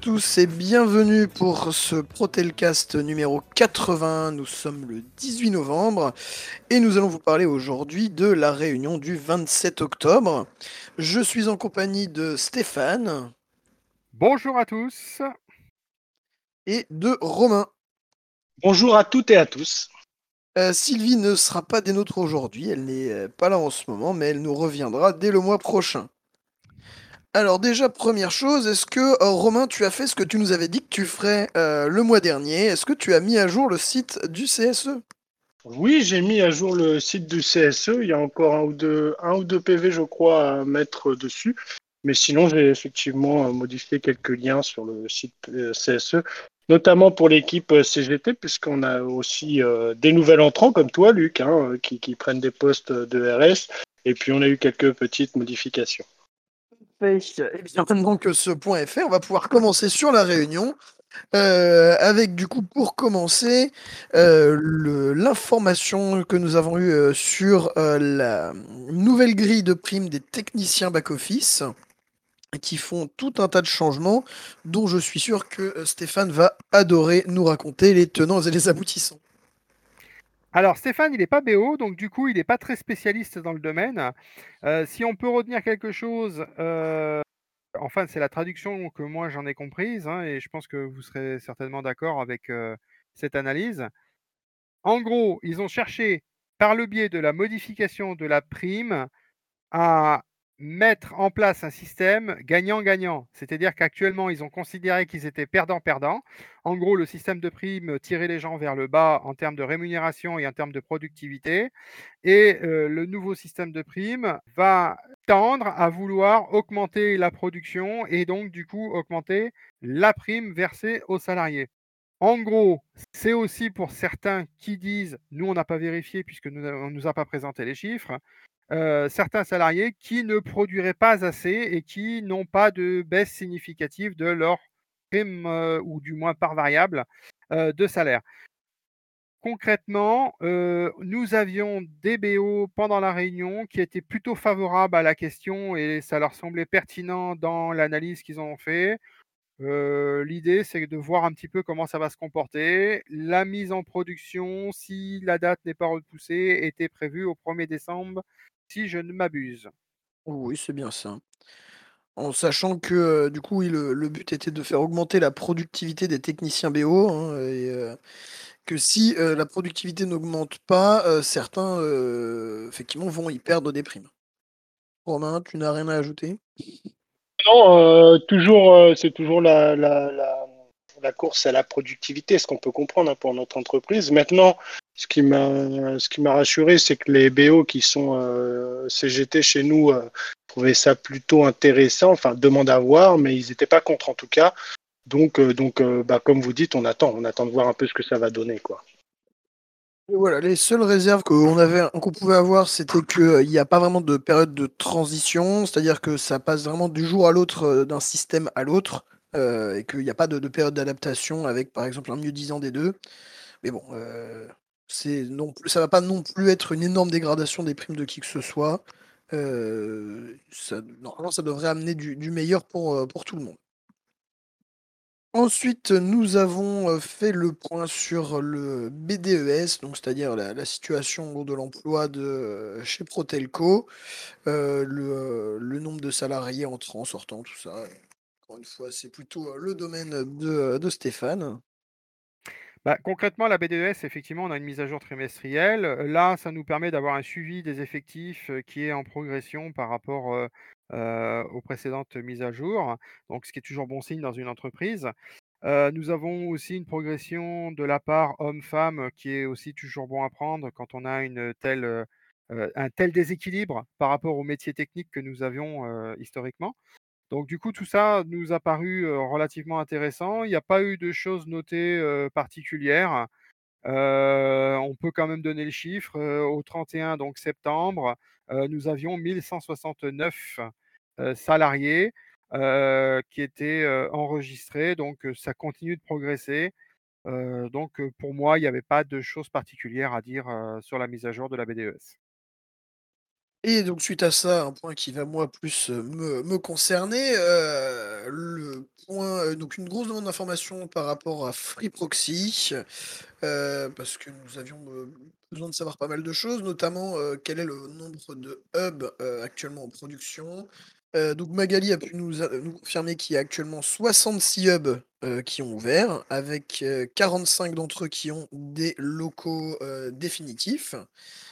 Bonjour à tous et bienvenue pour ce Protelcast numéro 80. Nous sommes le 18 novembre et nous allons vous parler aujourd'hui de la réunion du 27 octobre. Je suis en compagnie de Stéphane. Bonjour à tous. Et de Romain. Bonjour à toutes et à tous. Euh, Sylvie ne sera pas des nôtres aujourd'hui, elle n'est euh, pas là en ce moment, mais elle nous reviendra dès le mois prochain. Alors déjà, première chose, est-ce que euh, Romain, tu as fait ce que tu nous avais dit que tu ferais euh, le mois dernier? Est-ce que tu as mis à jour le site du CSE Oui, j'ai mis à jour le site du CSE. Il y a encore un ou deux, PV, je crois, à mettre dessus. Mais sinon, j'ai effectivement euh, modifié quelques liens sur le site CSE, notamment pour l'équipe CGT, puisqu'on a aussi des nouvelles entrants comme toi, Luc, hein, qui prennent des postes de RS. Et puis, on a eu quelques petites modifications. Et eh bien, maintenant que ce point est fait, on va pouvoir commencer sur la réunion. Euh, avec du coup pour commencer euh, l'information que nous avons eue euh, sur la nouvelle grille de primes des techniciens back-office qui font tout un tas de changements dont je suis sûr que Stéphane va adorer nous raconter les tenants et les aboutissants. Alors Stéphane, il n'est pas BO, donc du coup, il n'est pas très spécialiste dans le domaine. Euh, si on peut retenir quelque chose, euh, enfin, c'est la traduction que moi j'en ai comprise, hein, et je pense que vous serez certainement d'accord avec euh, cette analyse. En gros, ils ont cherché, par le biais de la modification de la prime, à mettre en place un système gagnant-gagnant. C'est-à-dire qu'actuellement, ils ont considéré qu'ils étaient perdants-perdants. En gros, le système de prime tirait les gens vers le bas en termes de rémunération et en termes de productivité. Et euh, le nouveau système de prime va tendre à vouloir augmenter la production et donc, du coup, augmenter la prime versée aux salariés. En gros, c'est aussi pour certains qui disent, nous on n'a pas vérifié puisque nous, on ne nous a pas présenté les chiffres, euh, certains salariés qui ne produiraient pas assez et qui n'ont pas de baisse significative de leur prime euh, ou du moins par variable euh, de salaire. Concrètement, nous avions des BO pendant la réunion qui étaient plutôt favorables à la question et ça leur semblait pertinent dans l'analyse qu'ils ont fait. L'idée, c'est de voir un petit peu comment ça va se comporter. La mise en production, si la date n'est pas repoussée, était prévue au 1er décembre si je ne m'abuse. Oui, c'est bien ça. En sachant que, du coup, le but était de faire augmenter la productivité des techniciens BO, hein, et que si, la productivité n'augmente pas, certains, effectivement vont y perdre des primes. Romain, tu n'as rien à ajouter? Non, toujours, c'est toujours la la course à la productivité, ce qu'on peut comprendre hein, pour notre entreprise. Maintenant, ce qui m'a ce rassuré, c'est que les BO qui sont euh, CGT chez nous euh, trouvaient ça plutôt intéressant, enfin demandent à voir, mais ils n'étaient pas contre en tout cas. Donc euh, donc bah, comme vous dites, on attend, on attend de voir un peu ce que ça va donner quoi. Voilà, les seules réserves qu'on avait, qu'on pouvait avoir, c'était qu'il n'y a pas vraiment de période de transition, c'est-à-dire que ça passe vraiment du jour à l'autre d'un système à l'autre. Euh, et qu'il n'y a pas de, période d'adaptation avec, par exemple, un mieux disant des deux. Mais bon, euh, c'est non, ça va pas non plus être une énorme dégradation des primes de qui que ce soit. Euh, normalement, ça devrait amener du, meilleur pour, pour tout le monde. Ensuite, nous avons fait le point sur le BDES, donc c'est-à-dire la, situation de l'emploi de chez Protelco, le, le, nombre de salariés entrant, sortant, tout ça une fois, c'est plutôt le domaine de, Stéphane. Bah, concrètement, la BDES, effectivement, on a une mise à jour trimestrielle. Là, ça nous permet d'avoir un suivi des effectifs qui est en progression par rapport aux précédentes mises à jour, donc ce qui est toujours bon signe dans une entreprise. nous avons aussi une progression de la part homme-femme qui est aussi toujours bon à prendre quand on a une telle, un tel déséquilibre par rapport aux métiers techniques que nous avions historiquement. Donc du coup, tout ça nous a paru relativement intéressant. Il n'y a pas eu de choses notées particulières. Peut quand même donner le chiffre. au 31 donc septembre, nous avions 1169 salariés qui étaient enregistrés. Donc ça continue de progresser. donc pour moi, il n'y avait pas de choses particulières à dire sur la mise à jour de la BDES. Et donc suite à ça, un point qui va moi plus, me concerner, le point, donc une grosse demande d'information par rapport à FreeProxy, heu, parce que nous avions, besoin de savoir pas mal de choses, notamment, quel est le nombre de hubs, actuellement en production. Donc Magali a pu nous nous confirmer qu'il y a actuellement 66 hubs, qui ont ouvert avec, heu, 45 d'entre eux qui ont des locaux, définitifs.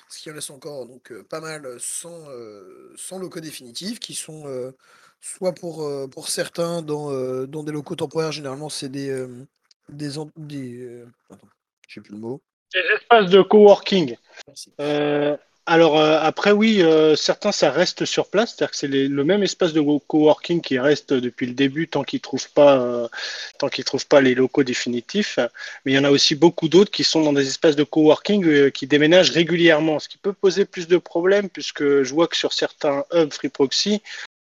Ce qui laisse encore donc, heu, pas mal, heu, sans, heu, sans locaux définitifs qui sont, soit pour, pour certains dans, dans des locaux temporaires, généralement c'est des, des des, attends, j'ai plus le mot. Des espaces de coworking. Merci. Euh, alors euh, après oui, euh, certains ça reste sur place, c'est-à-dire que c'est le même espace de co- coworking qui reste depuis le début tant qu'ils pas euh, trouvent pas les locaux définitifs. Mais il y en a aussi beaucoup d'autres qui sont dans des espaces de coworking qui déménagent régulièrement, ce qui peut poser plus de problèmes puisque je vois que sur certains hubs Free Proxy,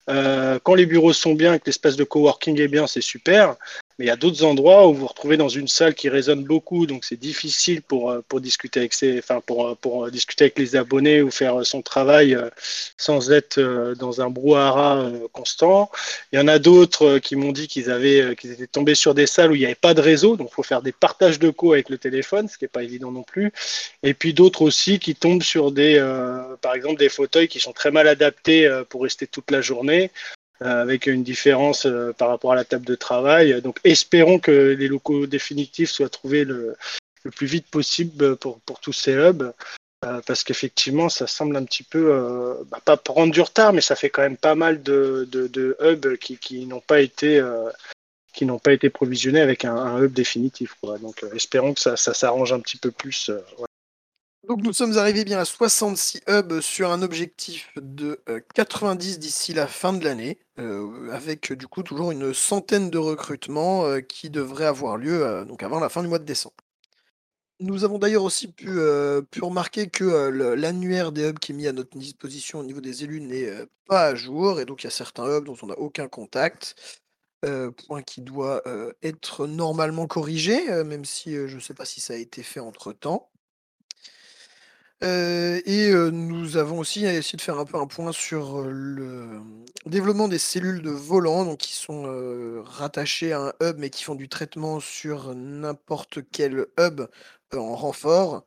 quand les bureaux sont bien et que l'espace de coworking est bien, c'est super. Mais il y a d'autres endroits où vous vous retrouvez dans une salle qui résonne beaucoup, donc c'est difficile pour, euh, pour discuter avec enfin pour, euh, pour discuter avec les abonnés ou faire son travail euh, sans être euh, dans un brouhaha euh, constant. Il y en a d'autres euh, qui m'ont dit qu'ils avaient euh, étaient tombés sur des salles où il n'y avait pas de réseau, donc il faut faire des partages de co avec le téléphone, ce qui n'est pas évident non plus. Et puis d'autres aussi qui tombent sur des, euh, par exemple, des fauteuils qui sont très mal adaptés euh, pour rester toute la journée euh, avec une différence euh, par rapport à la table de travail. Donc espérons que les locaux définitifs soient trouvés le, plus vite possible pour, pour tous ces hubs. Euh, parce qu'effectivement, ça semble un petit peu, euh, bah, pas prendre du retard, mais ça fait quand même pas mal de, hubs qui, qui n'ont pas été, euh, qui n'ont pas été provisionnés avec un, hub définitif. Donc, euh, espérons que ça, ça s'arrange un petit peu plus. euh. Donc nous sommes arrivés bien à 66 hubs sur un objectif de, heu, 90 d'ici la fin de l'année, heu, avec, du coup toujours une centaine de recrutements, heu, qui devraient avoir lieu, heu, donc avant la fin du mois de décembre. Nous avons d'ailleurs aussi pu, pu remarquer que, l'annuaire des hubs qui est mis à notre disposition au niveau des élus n'est, pas à jour et donc il y a certains hubs dont on n'a aucun contact, point qui doit, être normalement corrigé, même si, je ne sais pas si ça a été fait entre-temps. Heu et heu, nous avons aussi essayé de faire un peu un point sur, heu, le, développement des cellules de volants, donc qui sont, rattachées à un hub, mais qui font du traitement sur n'importe quel hub, en renfort,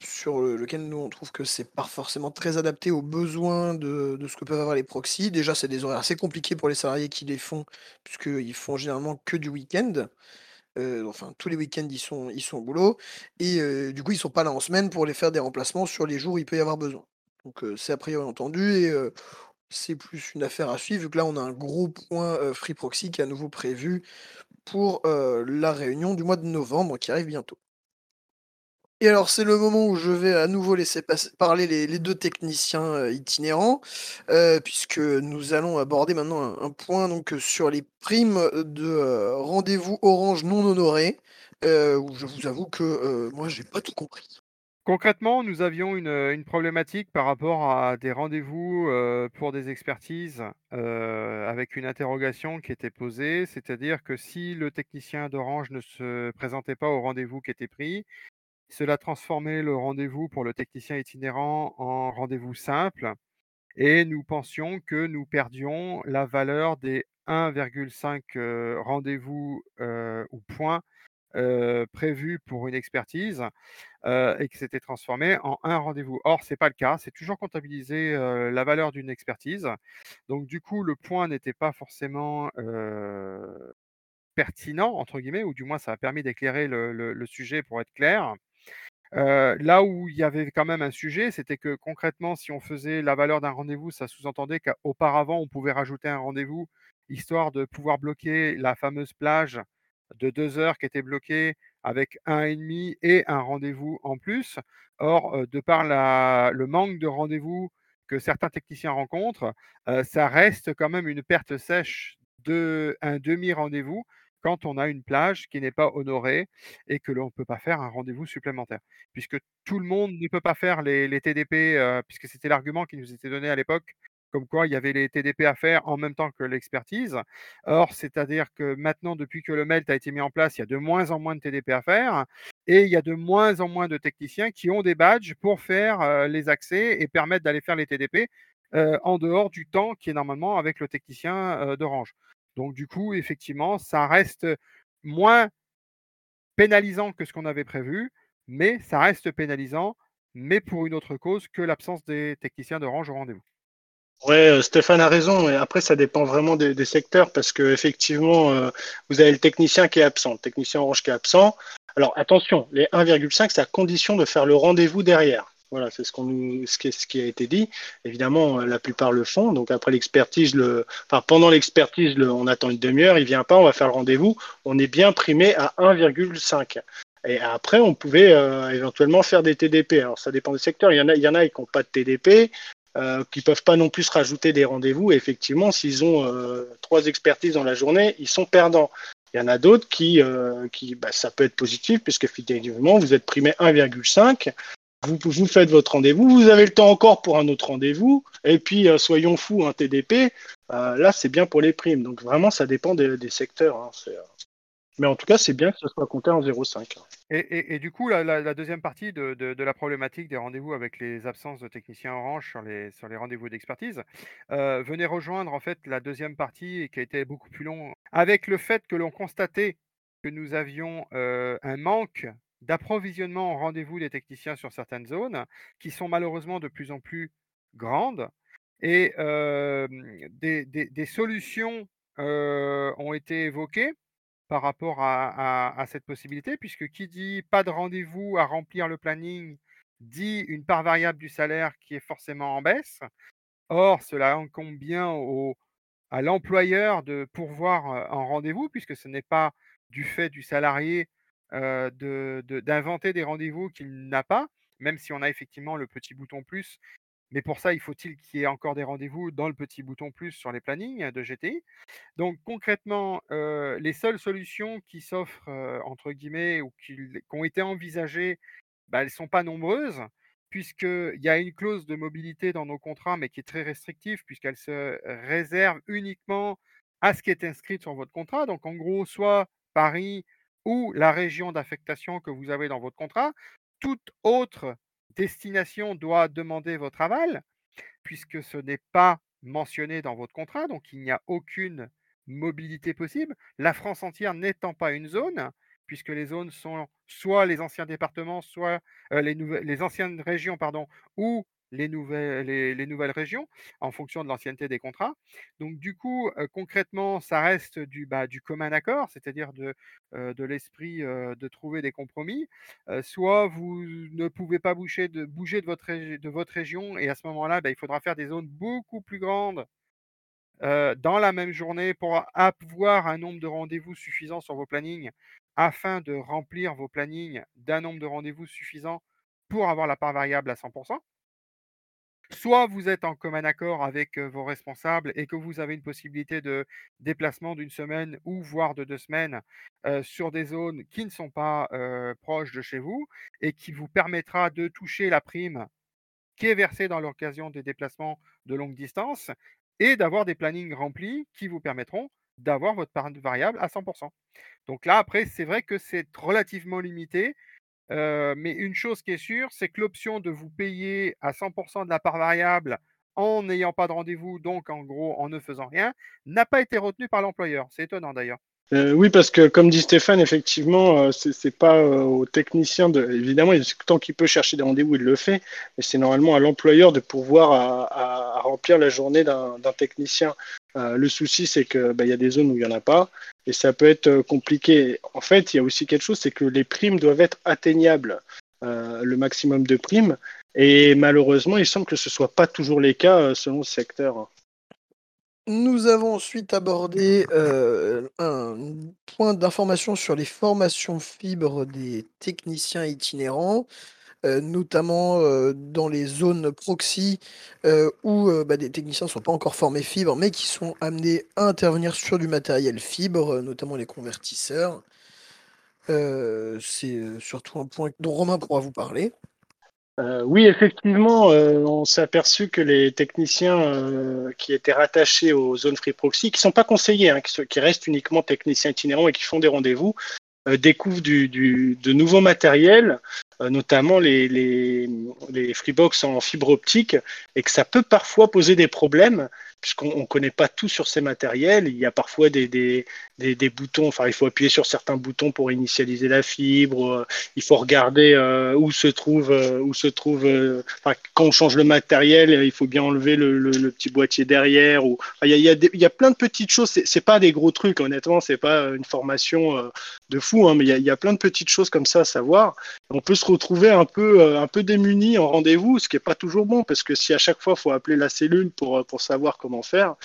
sur, lequel nous on trouve que c'est pas forcément très adapté aux besoins de de ce que peuvent avoir les proxys. Déjà, c'est des horaires assez compliqués pour les salariés qui les font, puisqu'ils font généralement que du week-end. Enfin tous les week-ends ils sont ils sont au boulot et du coup ils sont pas là en semaine pour les faire des remplacements sur les jours où il peut y avoir besoin. Donc c'est a priori entendu et c'est plus une affaire à suivre vu que là on a un gros point, Free Proxy qui est à nouveau prévu pour, la réunion du mois de novembre qui arrive bientôt. Et alors, c'est le moment où je vais à nouveau laisser parler les 2 techniciens, heu, itinérants, heu, puisque nous allons aborder maintenant un point donc, heu, sur les primes, de, rendez-vous Orange non honorés, où je vous avoue que, moi j'ai pas tout compris. Concrètement, nous avions une, problématique par rapport à des rendez-vous, pour des expertises, avec une interrogation qui était posée. C'est-à-dire que si le technicien d'Orange ne se présentait pas au rendez-vous qui était pris, cela transformait le rendez-vous pour le technicien itinérant en rendez-vous simple et nous pensions que nous perdions la valeur des 1,5, heu, rendez-vous, heu, ou points, heu, prévus pour une expertise, et que c'était transformé en un rendez-vous. Or, c'est pas le cas, c'est toujours comptabilisé, la valeur d'une expertise. Donc du coup, le point n'était pas forcément, «pertinent» entre guillemets ou du moins ça a permis d'éclairer le sujet pour être clair. Là où il y avait quand même un sujet, c'était que concrètement, si on faisait la valeur d'un rendez-vous, ça sous-entendait qu'auparavant, on pouvait rajouter un rendez-vous, histoire de pouvoir bloquer la fameuse plage de 2 heures qui était bloquée avec 1,5 et un rendez-vous en plus. Or, de par le manque de rendez-vous que certains techniciens rencontrent, ça reste quand même une perte sèche de un demi rendez-vous quand on a une plage qui n'est pas honorée et que l'on ne peut pas faire un rendez-vous supplémentaire. Puisque tout le monde ne peut pas faire les TDP, heu, puisque c'était l'argument qui nous était donné à l'époque comme quoi il y avait les TDP à faire en même temps que l'expertise. Or, c'est-à-dire que maintenant, depuis que le MELT a été mis en place, il y a de moins en moins de TDP à faire et il y a de moins en moins de techniciens qui ont des badges pour faire les accès et permettre d'aller faire les TDP en dehors du temps qui est normalement avec le technicien d'Orange. Donc, du coup, effectivement, ça reste moins pénalisant que ce qu'on avait prévu, mais ça reste pénalisant, mais pour une autre cause que l'absence des techniciens d'Orange au rendez-vous. Ouais, euh, Stéphane a raison. Et après, ça dépend vraiment des, secteurs parce que effectivement, euh, vous avez le technicien qui est absent, le technicien Orange qui est absent. Alors attention, les 1,5, c'est à condition de faire le rendez-vous derrière. Voilà, c'est ce, ce, qui, a été dit. Évidemment, euh, la plupart le font. Donc après l'expertise, pendant l'expertise, on attend une demi-heure, il vient pas, on va faire le rendez-vous. On est bien primé à 1,5. Et après, on pouvait éventuellement faire des TDP. Alors ça dépend des secteurs. Il y en a, il y en a qui n'ont pas de TDP euh, qui peuvent pas non plus rajouter des rendez-vous. effectivement, s'ils ont euh, trois expertises dans la journée, ils sont perdants. Il y en a d'autres qui, euh, qui bah, ça peut être positif, puisque effectivement, vous êtes primé 1,5. Vous, faites votre rendez-vous, vous avez le temps encore pour un autre rendez-vous, et puis euh, soyons fous, un TDP, là c'est bien pour les primes. Donc vraiment, ça dépend des, secteurs. Hein. Mais en tout cas, c'est bien que ce soit compté en 0,5. Et, du coup, la, deuxième partie de, la problématique des rendez-vous avec les absences de techniciens Orange sur les, sur les rendez-vous d'expertise euh, venait rejoindre en fait la deuxième partie qui a été beaucoup plus longue, avec le fait que l'on constatait que nous avions euh, un manque d'approvisionnement en rendez-vous des techniciens sur certaines zones, qui sont malheureusement de plus en plus grandes, et des, solutions ont été évoquées par rapport à, cette possibilité, puisque qui dit pas de rendez-vous à remplir le planning dit une part variable du salaire qui est forcément en baisse. Or, cela incombe bien au, à l'employeur de pourvoir un rendez-vous, puisque ce n'est pas du fait du salarié d'inventer des rendez-vous qu'il n'a pas, même si on a effectivement le petit bouton plus. Mais pour ça, il faut-il qu'il y ait encore des rendez-vous dans le petit bouton plus sur les plannings de GTI. Donc concrètement, les seules solutions qui s'offrent, entre guillemets, ou qui, ont été envisagées, bah, elles ne sont pas nombreuses, puisqu'il y a une clause de mobilité dans nos contrats, mais qui est très restrictive, puisqu'elle se réserve uniquement à ce qui est inscrit sur votre contrat. Donc en gros, soit Paris ou la région d'affectation que vous avez dans votre contrat. Toute autre destination doit demander votre aval, puisque ce n'est pas mentionné dans votre contrat, donc il n'y a aucune mobilité possible. La France entière n'étant pas une zone, puisque les zones sont soit les anciens départements, soit les, nouvelles, les anciennes régions, pardon, ou les nouvelles, les, nouvelles régions en fonction de l'ancienneté des contrats. Donc du coup, concrètement, ça reste du, bah, du commun accord, c'est-à-dire de, l'esprit de trouver des compromis. soit vous ne pouvez pas bouger de votre région et à ce moment-là, bah, il faudra faire des zones beaucoup plus grandes dans la même journée pour avoir un nombre de rendez-vous suffisant sur vos plannings afin de remplir vos plannings d'un nombre de rendez-vous suffisant pour avoir la part variable à 100%. Soit vous êtes en commun accord avec vos responsables et que vous avez une possibilité de déplacement d'une semaine ou voire de deux semaines sur des zones qui ne sont pas proches de chez vous et qui vous permettra de toucher la prime qui est versée dans l'occasion des déplacements de longue distance et d'avoir des plannings remplis qui vous permettront d'avoir votre part variable à 100%. Donc là, après, c'est vrai que c'est relativement limité mais une chose qui est sûre, c'est que l'option de vous payer à 100% de la part variable en n'ayant pas de rendez-vous, donc en gros en ne faisant rien, n'a pas été retenue par l'employeur. C'est étonnant d'ailleurs. Euh, oui, parce que comme dit Stéphane, effectivement, euh, ce c'est pas euh, au technicien de. Évidemment, tant qu'il peut chercher des rendez-vous, il le fait, mais c'est normalement à l'employeur de pouvoir à, remplir la journée d'un technicien. Le souci, c'est que bah, y a des zones où il y en a pas, et ça peut être compliqué. En fait, il y a aussi quelque chose, c'est que les primes doivent être atteignables, le maximum de primes, et malheureusement, il semble que ce soit pas toujours les cas selon le secteur. Nous avons ensuite abordé euh, un point d'information sur les formations fibres des techniciens itinérants, euh, notamment euh, dans les zones proxy où bah, des techniciens ne sont pas encore formés fibres, mais qui sont amenés à intervenir sur du matériel fibre, notamment les convertisseurs. C'est surtout un point dont Romain pourra vous parler. Euh, oui, effectivement, euh, on s'est aperçu que les techniciens euh, qui étaient rattachés aux zones free proxy, qui ne sont pas conseillés, hein, qui, qui, restent uniquement techniciens itinérants et qui font des rendez-vous, découvrent du, de nouveaux matériels, notamment les, les, les Freebox en fibre optique, et que ça peut parfois poser des problèmes puisqu'on ne connaît pas tout sur ces matériels. Il y a parfois des, des, des, des, boutons, enfin, il faut appuyer sur certains boutons pour initialiser la fibre. Euh, il faut regarder euh, où se trouve, euh, où se trouve euh, enfin, quand on change le matériel, il faut bien enlever le, le, petit boîtier derrière. Ou, il, y a, il, y a il, y a, plein de petites choses. C'est, c'est pas des gros trucs, honnêtement, c'est pas une formation euh, de fou, hein, mais il y, a, plein de petites choses comme ça à savoir. On peut se retrouver un peu, un peu démuni en rendez-vous, ce qui est pas toujours bon, parce que si à chaque fois il faut appeler la cellule pour, pour savoir comment faire,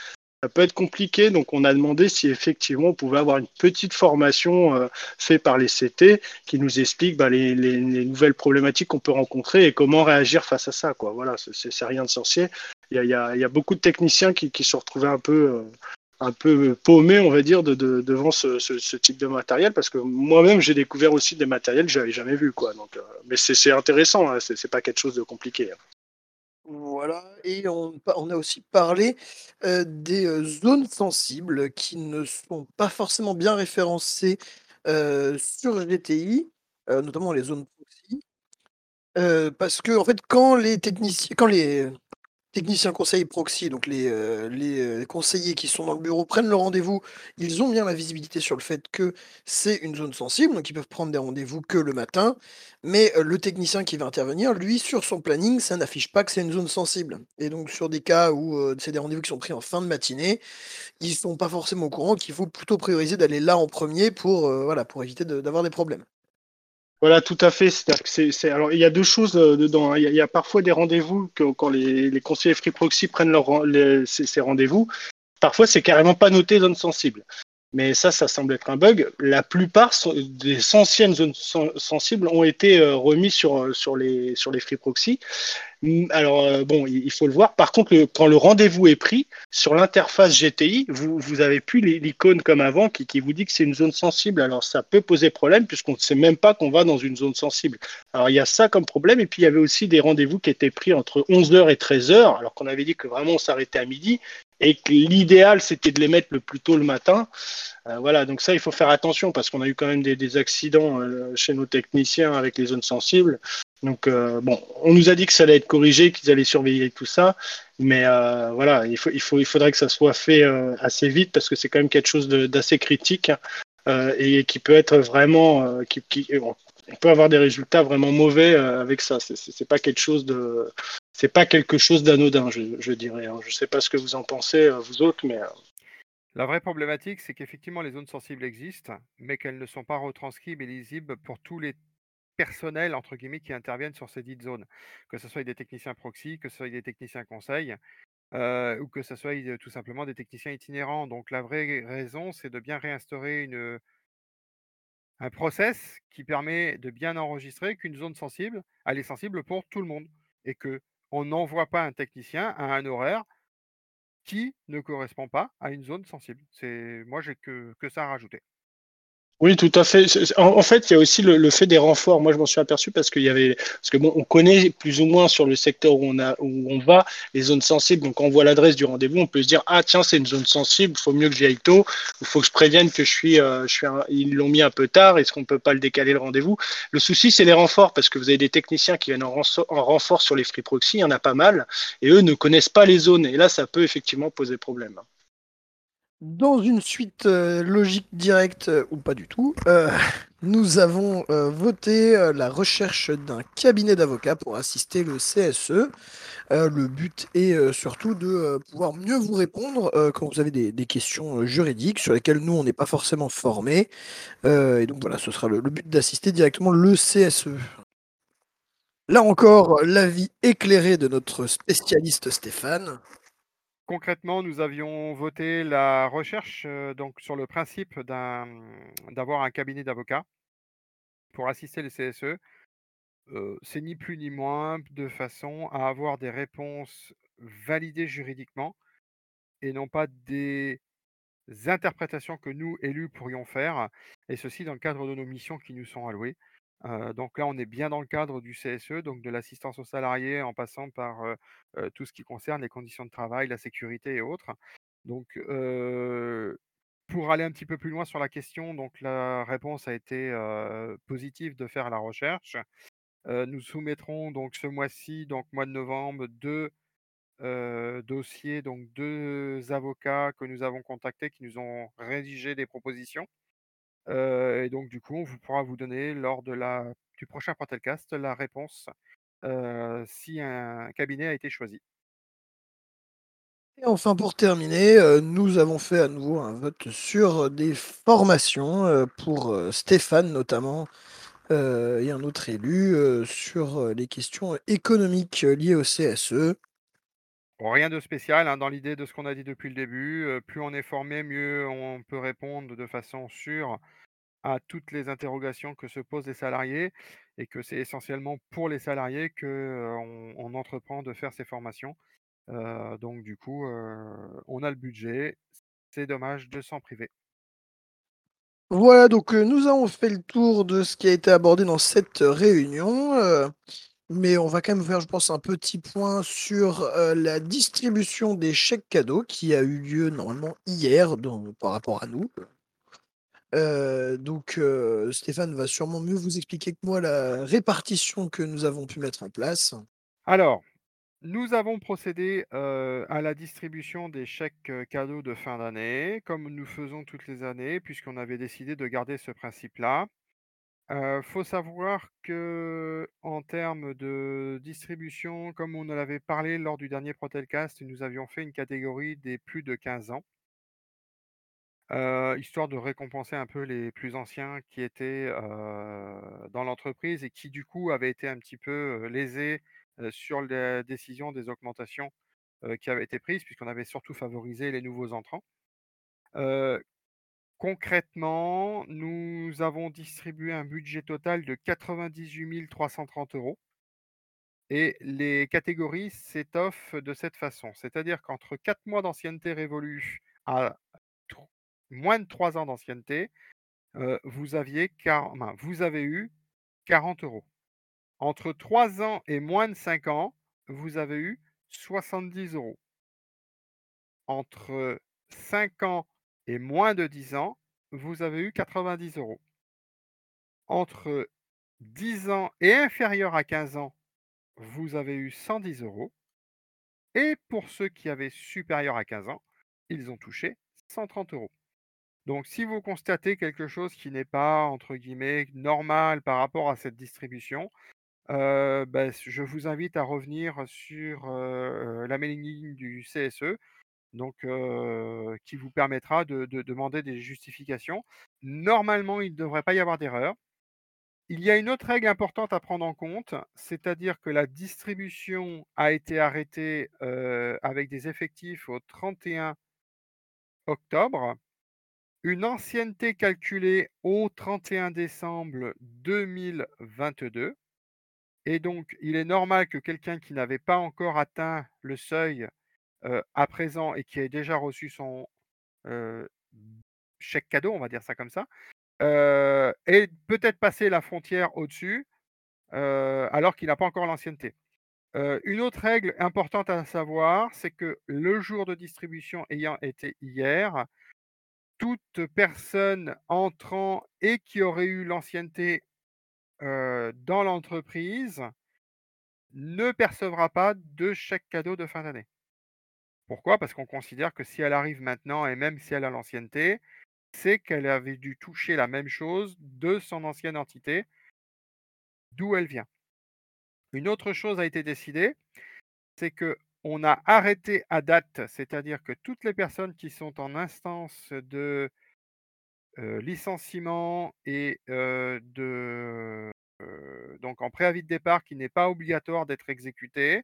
ça peut être compliqué. Donc, on a demandé si effectivement on pouvait avoir une petite formation euh, faite par les CT qui nous explique bah, les, les, les, nouvelles problématiques qu'on peut rencontrer et comment réagir face à ça. Quoi. Voilà, c'est rien de sorcier. Il y a, y y a beaucoup de techniciens qui, qui se retrouvaient un peu. Euh, un peu paumé, on va dire, de, de, devant ce, type de matériel, parce que moi-même, j'ai découvert aussi des matériels que j'avais jamais vus, euh, mais c'est intéressant, hein, c'est pas quelque chose de compliqué. Hein. Voilà, et on, a aussi parlé euh, des euh, zones sensibles qui ne sont pas forcément bien référencées sur GTI, notamment les zones proxy. parce que, en fait, quand les techniciens, quand les techniciens conseils proxy, donc les, euh, les euh, conseillers qui sont dans le bureau prennent le rendez-vous, ils ont bien la visibilité sur le fait que c'est une zone sensible, donc ils peuvent prendre des rendez-vous que le matin, mais euh, le technicien qui va intervenir, lui, sur son planning, ça n'affiche pas que c'est une zone sensible. Et donc sur des cas où c'est des rendez-vous qui sont pris en fin de matinée, ils sont pas forcément au courant qu'il faut plutôt prioriser d'aller là en premier pour éviter d'avoir des problèmes. Voilà, tout à fait. C'est, c'est, alors, il y a deux choses euh, dedans. Hein. Il, y a, parfois des rendez-vous que, quand les, les conseillers Free Proxy prennent leur, les, ces, ces rendez-vous. Parfois, c'est carrément pas noté zone sensible. Mais ça, ça semble être un bug. La plupart des anciennes zones sensibles ont été euh, remis sur, sur, les, sur les Free Proxy. Alors, euh, bon, il faut le voir. Par contre, quand le rendez-vous est pris, sur l'interface GTI, vous, vous avez plus l'icône comme avant qui, qui vous dit que c'est une zone sensible. Alors, ça peut poser problème puisqu'on ne sait même pas qu'on va dans une zone sensible. Alors, il y a ça comme problème. Et puis, il y avait aussi des rendez-vous qui étaient pris entre 11h et 13h, alors qu'on avait dit que vraiment on s'arrêtait à midi et que l'idéal c'était de les mettre le plus tôt le matin. Euh, voilà, donc ça il faut faire attention parce qu'on a eu quand même des, accidents euh, chez nos techniciens avec les zones sensibles. Donc euh, bon, on nous a dit que ça allait être corrigé, qu'ils allaient surveiller tout ça, mais voilà, il, faut, il, faut, il faudrait que ça soit fait assez vite parce que c'est quand même quelque chose d'assez critique et qui peut être vraiment, qui, on peut avoir des résultats vraiment mauvais avec ça. C'est pas quelque chose de, c'est pas quelque chose d'anodin, je, dirais. Hein. Je sais pas ce que vous en pensez vous autres, mais la vraie problématique, c'est qu'effectivement les zones sensibles existent, mais qu'elles ne sont pas retranscrites et lisibles pour tous les personnels entre guillemets qui interviennent sur ces dites zones, que ce soit des techniciens proxy, que ce soit des techniciens conseils, euh, ou que ce soit tout simplement des techniciens itinérants. Donc la vraie raison, c'est de bien réinstaurer une, un process qui permet de bien enregistrer qu'une zone sensible, elle est sensible pour tout le monde et que on n'envoie pas un technicien à un horaire qui ne correspond pas à une zone sensible. C'est moi j'ai que, que ça à rajouter. Oui, tout à fait. En, fait, il y a aussi le, fait des renforts. Moi, je m'en suis aperçu parce qu'il y avait, parce que bon, on connaît plus ou moins sur le secteur où on a, où on va, les zones sensibles. Donc, quand on voit l'adresse du rendez-vous, on peut se dire, ah tiens, c'est une zone sensible. Il faut mieux que j'y aille tôt. Il faut que je prévienne que je suis, euh, je suis, ils l'ont mis un peu tard. Est-ce qu'on peut pas le décaler le rendez-vous? Le souci, c'est les renforts parce que vous avez des techniciens qui viennent en, renfort, en renfort sur les free proxy. Il y en a pas mal, et eux ne connaissent pas les zones. Et là, ça peut effectivement poser problème. Dans une suite euh, logique directe, euh, ou pas du tout, euh, nous avons voté la recherche d'un cabinet d'avocats pour assister le CSE. le but est surtout de pouvoir mieux vous répondre quand vous avez des, questions juridiques sur lesquelles nous, on n'est pas forcément formés. et donc voilà, ce sera le but d'assister directement le CSE. Là encore, l'avis éclairé de notre spécialiste Stéphane concrètement, nous avions voté la recherche euh, sur le principe d'avoir un cabinet d'avocats pour assister les CSE. Euh, c'est ni plus ni moins de façon à avoir des réponses validées juridiquement et non pas des interprétations que nous, élus, pourrions faire, et ceci dans le cadre de nos missions qui nous sont allouées. Donc là, on est bien dans le cadre du CSE, donc de l'assistance aux salariés en passant par, tout ce qui concerne les conditions de travail, la sécurité et autres. Donc, pour aller un petit peu plus loin sur la question, donc la réponse a été, positive de faire la recherche. nous soumettrons donc ce mois-ci, donc mois de novembre, deux dossiers, donc deux avocats que nous avons contactés qui nous ont rédigé des propositions. Et donc du coup, on pourra vous donner lors du prochain Protelcast la réponse, si un cabinet a été choisi. Et enfin, pour terminer, nous avons fait à nouveau un vote sur des formations pour Stéphane notamment et un autre élu sur les questions économiques liées au CSE. Rien de spécial hein, dans l'idée de ce qu'on a dit depuis le début. plus on est formé, mieux on peut répondre de façon sûre à toutes les interrogations que se posent les salariés et que c'est essentiellement pour les salariés qu'on on entreprend de faire ces formations donc du coup, on a le budget. C'est dommage de s'en priver. Voilà, donc nous avons fait le tour de ce qui a été abordé dans cette réunion. Mais on va quand même faire, je pense, un petit point sur la distribution des chèques cadeaux qui a eu lieu normalement hier par rapport à nous. donc Stéphane va sûrement mieux vous expliquer que moi la répartition que nous avons pu mettre en place. Alors, nous avons procédé, à la distribution des chèques, cadeaux de fin d'année, comme nous faisons toutes les années, puisqu'on avait décidé de garder ce principe-là. Il faut savoir qu'en termes de distribution, comme on en avait parlé lors du dernier Protelcast, nous avions fait une catégorie des plus de 15 ans. histoire de récompenser un peu les plus anciens qui étaient, dans l'entreprise et qui, du coup, avaient été un petit peu, lésés sur la décision des augmentations qui avaient été prises, puisqu'on avait surtout favorisé les nouveaux entrants. Concrètement, nous avons distribué un budget total de 98 330 euros. Et les catégories s'étoffent de cette façon. C'est-à-dire qu'entre 4 mois d'ancienneté révolue à moins de 3 ans d'ancienneté, vous, aviez vous avez eu 40 euros. Entre 3 ans et moins de 5 ans, vous avez eu 70 euros. Entre 5 ans et moins de 10 ans, vous avez eu 90 euros. Entre 10 ans et inférieur à 15 ans, vous avez eu 110 euros. Et pour ceux qui avaient supérieur à 15 ans, ils ont touché 130 euros. Donc si vous constatez quelque chose qui n'est pas, entre guillemets, normal par rapport à cette distribution, bah, je vous invite à revenir sur la mailing du CSE, donc qui vous permettra de, demander des justifications. Normalement, il ne devrait pas y avoir d'erreur. Il y a une autre règle importante à prendre en compte, c'est-à-dire que la distribution a été arrêtée avec des effectifs au 31 octobre. Une ancienneté calculée au 31 décembre 2022 et donc, il est normal que quelqu'un qui n'avait pas encore atteint le seuil à présent et qui ait déjà reçu son chèque cadeau, on va dire ça comme ça, ait peut-être passé la frontière au-dessus alors qu'il n'a pas encore l'ancienneté. une autre règle importante à savoir, c'est que le jour de distribution ayant été hier, toute personne entrant et qui aurait eu l'ancienneté dans l'entreprise ne percevra pas de chèque cadeau de fin d'année. Pourquoi? Parce qu'on considère que si elle arrive maintenant et même si elle a l'ancienneté, c'est qu'elle avait dû toucher la même chose de son ancienne entité, d'où elle vient. Une autre chose a été décidée, c'est que on a arrêté à date, c'est-à-dire que toutes les personnes qui sont en instance de licenciement et de donc en préavis de départ qui n'est pas obligatoire d'être exécuté,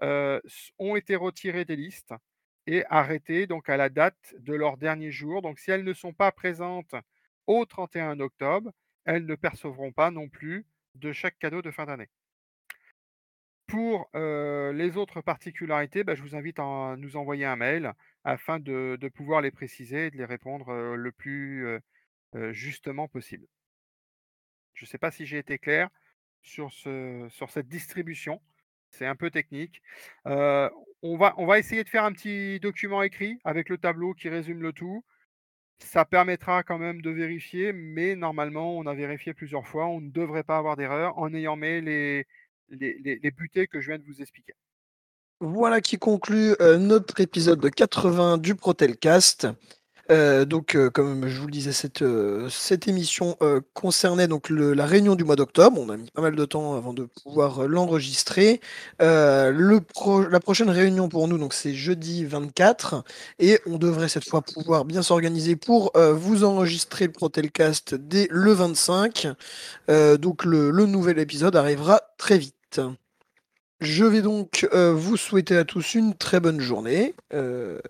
ont été retirées des listes et arrêtées donc à la date de leur dernier jour. Donc si elles ne sont pas présentes au 31 octobre, elles ne percevront pas non plus de chaque cadeau de fin d'année. Pour les autres particularités, bah, je vous invite à nous envoyer un mail afin de, pouvoir les préciser et de les répondre le plus justement possible. Je ne sais pas si j'ai été clair sur cette distribution. C'est un peu technique. on, va, essayer de faire un petit document écrit avec le tableau qui résume le tout. Ça permettra quand même de vérifier, mais normalement, on a vérifié plusieurs fois. On ne devrait pas avoir d'erreur en ayant mis les, butées que je viens de vous expliquer. Voilà qui conclut notre épisode de 80 du Protelcast. Euh, donc, euh, comme je vous le disais, cette, euh, émission concernait donc la réunion du mois d'octobre. On a mis pas mal de temps avant de pouvoir l'enregistrer. Le la prochaine réunion pour nous, donc c'est jeudi 24, et on devrait cette fois pouvoir bien s'organiser pour vous enregistrer le Protelcast dès le 25. donc, le, le nouvel épisode arrivera très vite. Je vais donc euh, vous souhaiter à tous une très bonne journée, euh,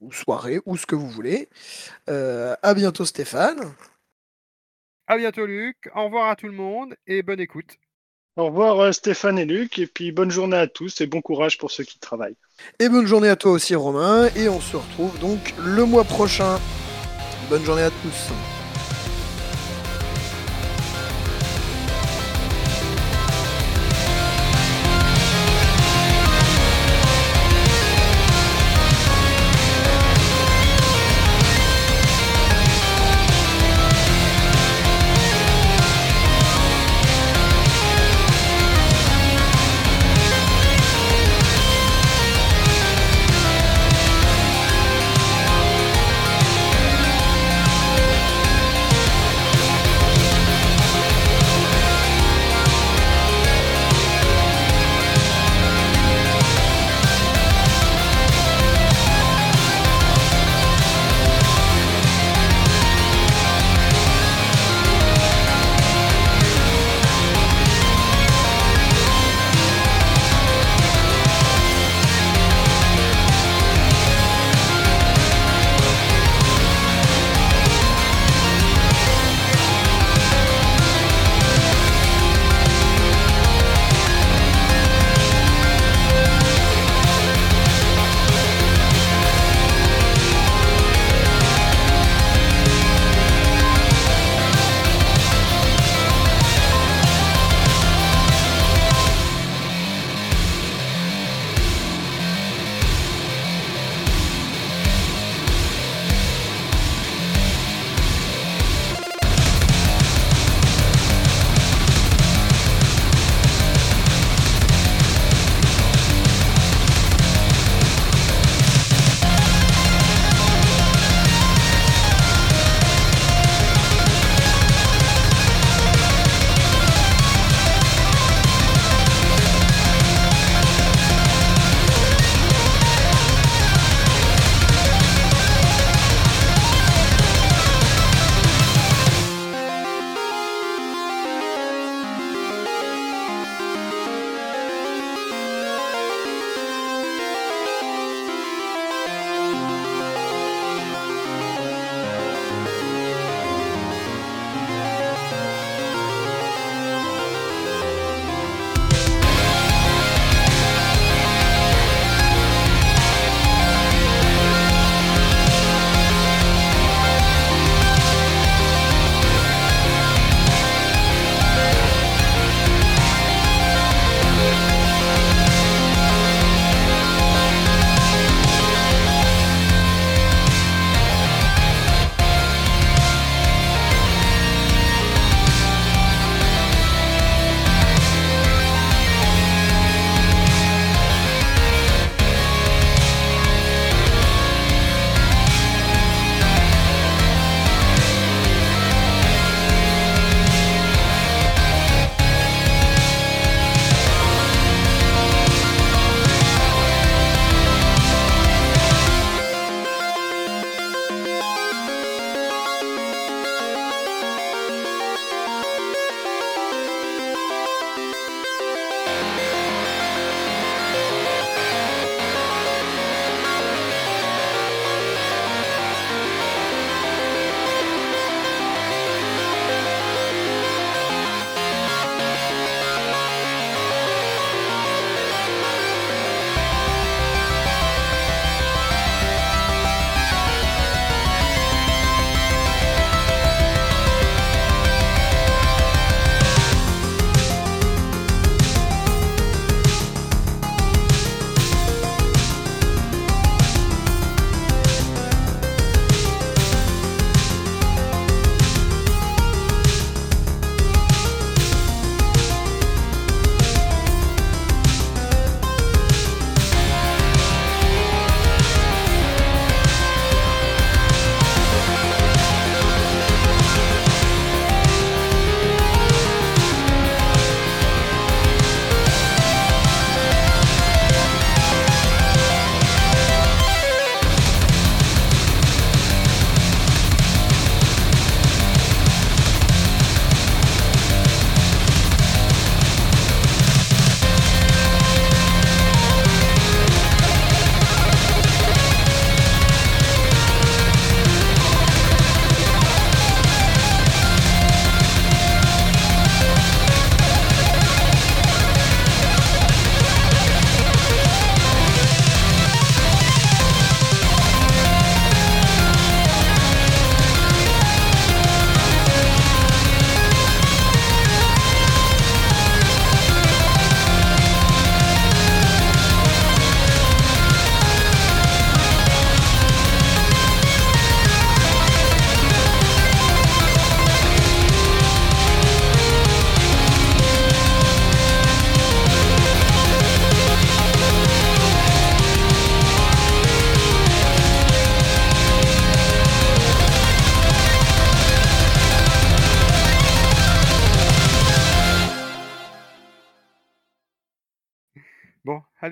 ou soirée, ou ce que vous voulez. Euh, à bientôt Stéphane. À bientôt Luc. Au revoir à tout le monde et bonne écoute. Au revoir Stéphane et Luc, et puis bonne journée à tous et bon courage pour ceux qui travaillent. Et bonne journée à toi aussi Romain, et on se retrouve donc le mois prochain. Bonne journée à tous.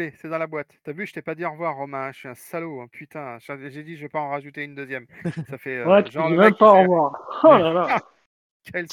Allez, c'est dans la boîte. T'as vu, je t'ai pas dit au revoir, Romain. Je suis un salaud. hein, Putain, j'ai dit, je vais pas en rajouter une deuxième. Ça fait. euh, Ouais, tu genre dis le même mec pas au revoir. Oh là là. Quel